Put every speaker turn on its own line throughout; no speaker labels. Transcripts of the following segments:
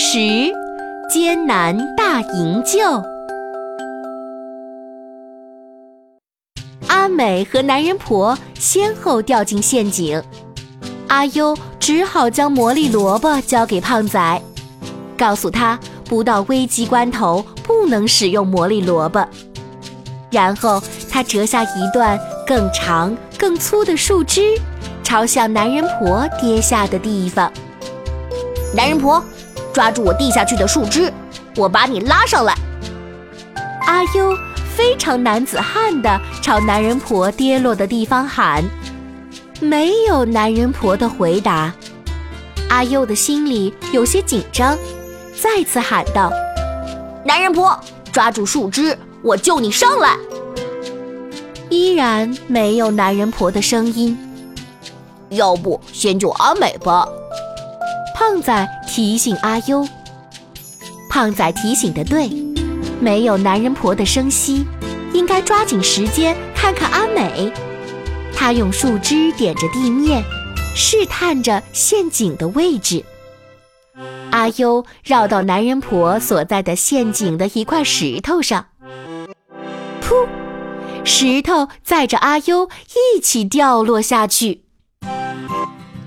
十，艰难大营救。阿美和男人婆先后掉进陷阱，阿优只好将魔力萝卜交给胖仔，告诉他不到危急关头不能使用魔力萝卜。然后他折下一段更长、更粗的树枝，朝向男人婆跌下的地方。
男人婆。抓住我递下去的树枝，我把你拉上来。
阿优非常男子汉的朝男人婆跌落的地方喊，没有男人婆的回答。阿优的心里有些紧张，再次喊道：“
男人婆，抓住树枝，我救你上来。”
依然没有男人婆的声音。
要不先救阿美吧。
胖仔提醒阿优：“胖仔提醒的对，没有男人婆的声息，应该抓紧时间看看阿美。”他用树枝点着地面，试探着陷阱的位置。阿优绕到男人婆所在的陷阱的一块石头上，噗，石头载着阿优一起掉落下去。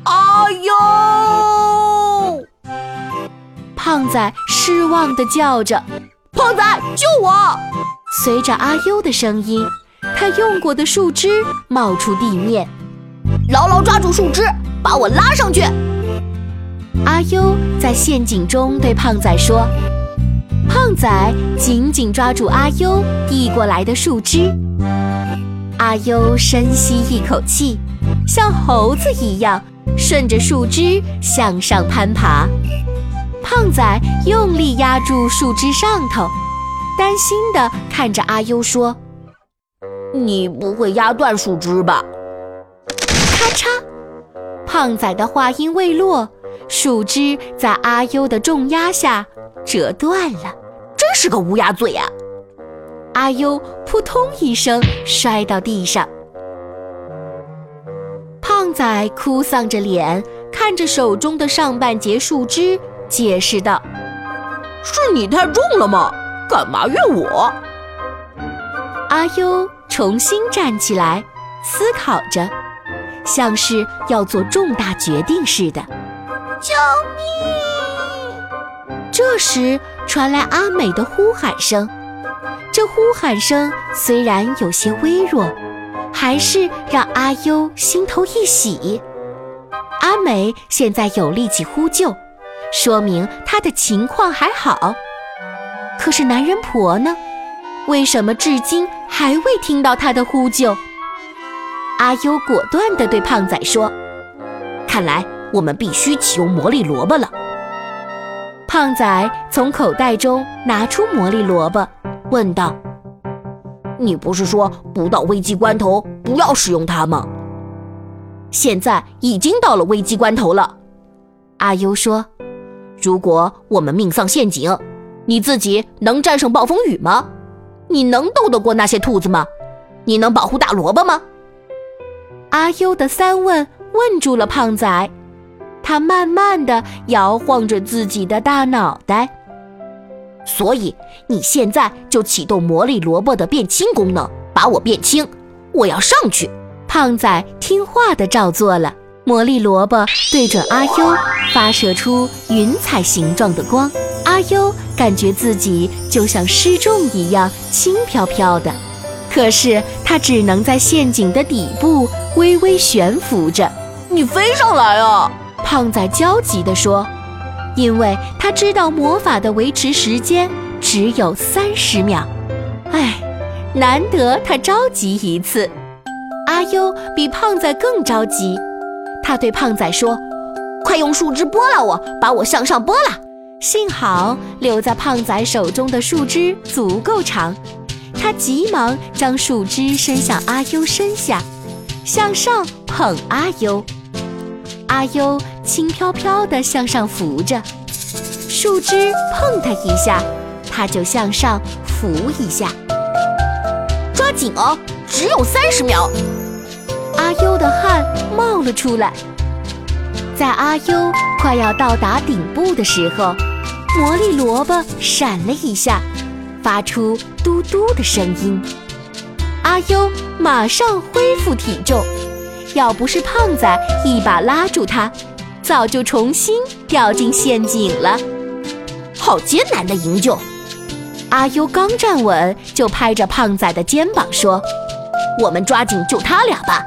哎呦！
胖仔失望地叫着：“
胖仔，救我！”
随着阿优的声音，他用过的树枝冒出地面，
牢牢抓住树枝，把我拉上去。
阿优在陷阱中对胖仔说：“胖仔紧紧抓住阿优递过来的树枝。”阿优深吸一口气，像猴子一样顺着树枝向上攀爬。胖仔用力压住树枝上头，担心地看着阿优说：“
你不会压断树枝吧？”
咔嚓，胖仔的话音未落，树枝在阿优的重压下折断了。
真是个乌鸦嘴啊！
阿优扑通一声摔到地上。胖仔哭丧着脸看着手中的上半截树枝。解释道：“
是你太重了吗？干嘛怨我？”
阿优重新站起来，思考着，像是要做重大决定似的。
救命！
这时传来阿美的呼喊声，这呼喊声虽然有些微弱，还是让阿优心头一喜。阿美现在有力气呼救。说明他的情况还好，可是男人婆呢？为什么至今还未听到他的呼救？阿优果断地对胖仔说：“
看来我们必须启用魔力萝卜了。”
胖仔从口袋中拿出魔力萝卜，问道：“
你不是说不到危机关头不要使用它吗？
现在已经到了危机关头了。”阿优说。
如果我们命丧陷阱，你自己能战胜暴风雨吗？你能斗得过那些兔子吗？你能保护大萝卜吗？
阿优的三问问住了胖仔，他慢慢的摇晃着自己的大脑袋。
所以你现在就启动魔力萝卜的变轻功能，把我变轻。我要上去。
胖仔听话的照做了。魔力萝卜对准阿优，发射出云彩形状的光。阿优感觉自己就像失重一样轻飘飘的，可是他只能在陷阱的底部微微悬浮着。
你飞上来啊！
胖仔焦急地说，因为他知道魔法的维持时间只有三十秒。哎，难得他着急一次。阿优比胖仔更着急。他对胖仔说：“
快用树枝拨拉我，把我向上拨拉。”
幸好留在胖仔手中的树枝足够长，他急忙将树枝伸向阿优身下，向上捧阿优。阿优轻飘飘地向上浮着，树枝碰他一下，他就向上浮一下。
抓紧哦，只有三十秒。
阿优的汗冒了出来，在阿优快要到达顶部的时候，魔力萝卜闪了一下，发出嘟嘟的声音。阿优马上恢复体重，要不是胖仔一把拉住他，早就重新掉进陷阱了。
好艰难的营救！
阿优刚站稳，就拍着胖仔的肩膀说：“
我们抓紧救他俩吧。”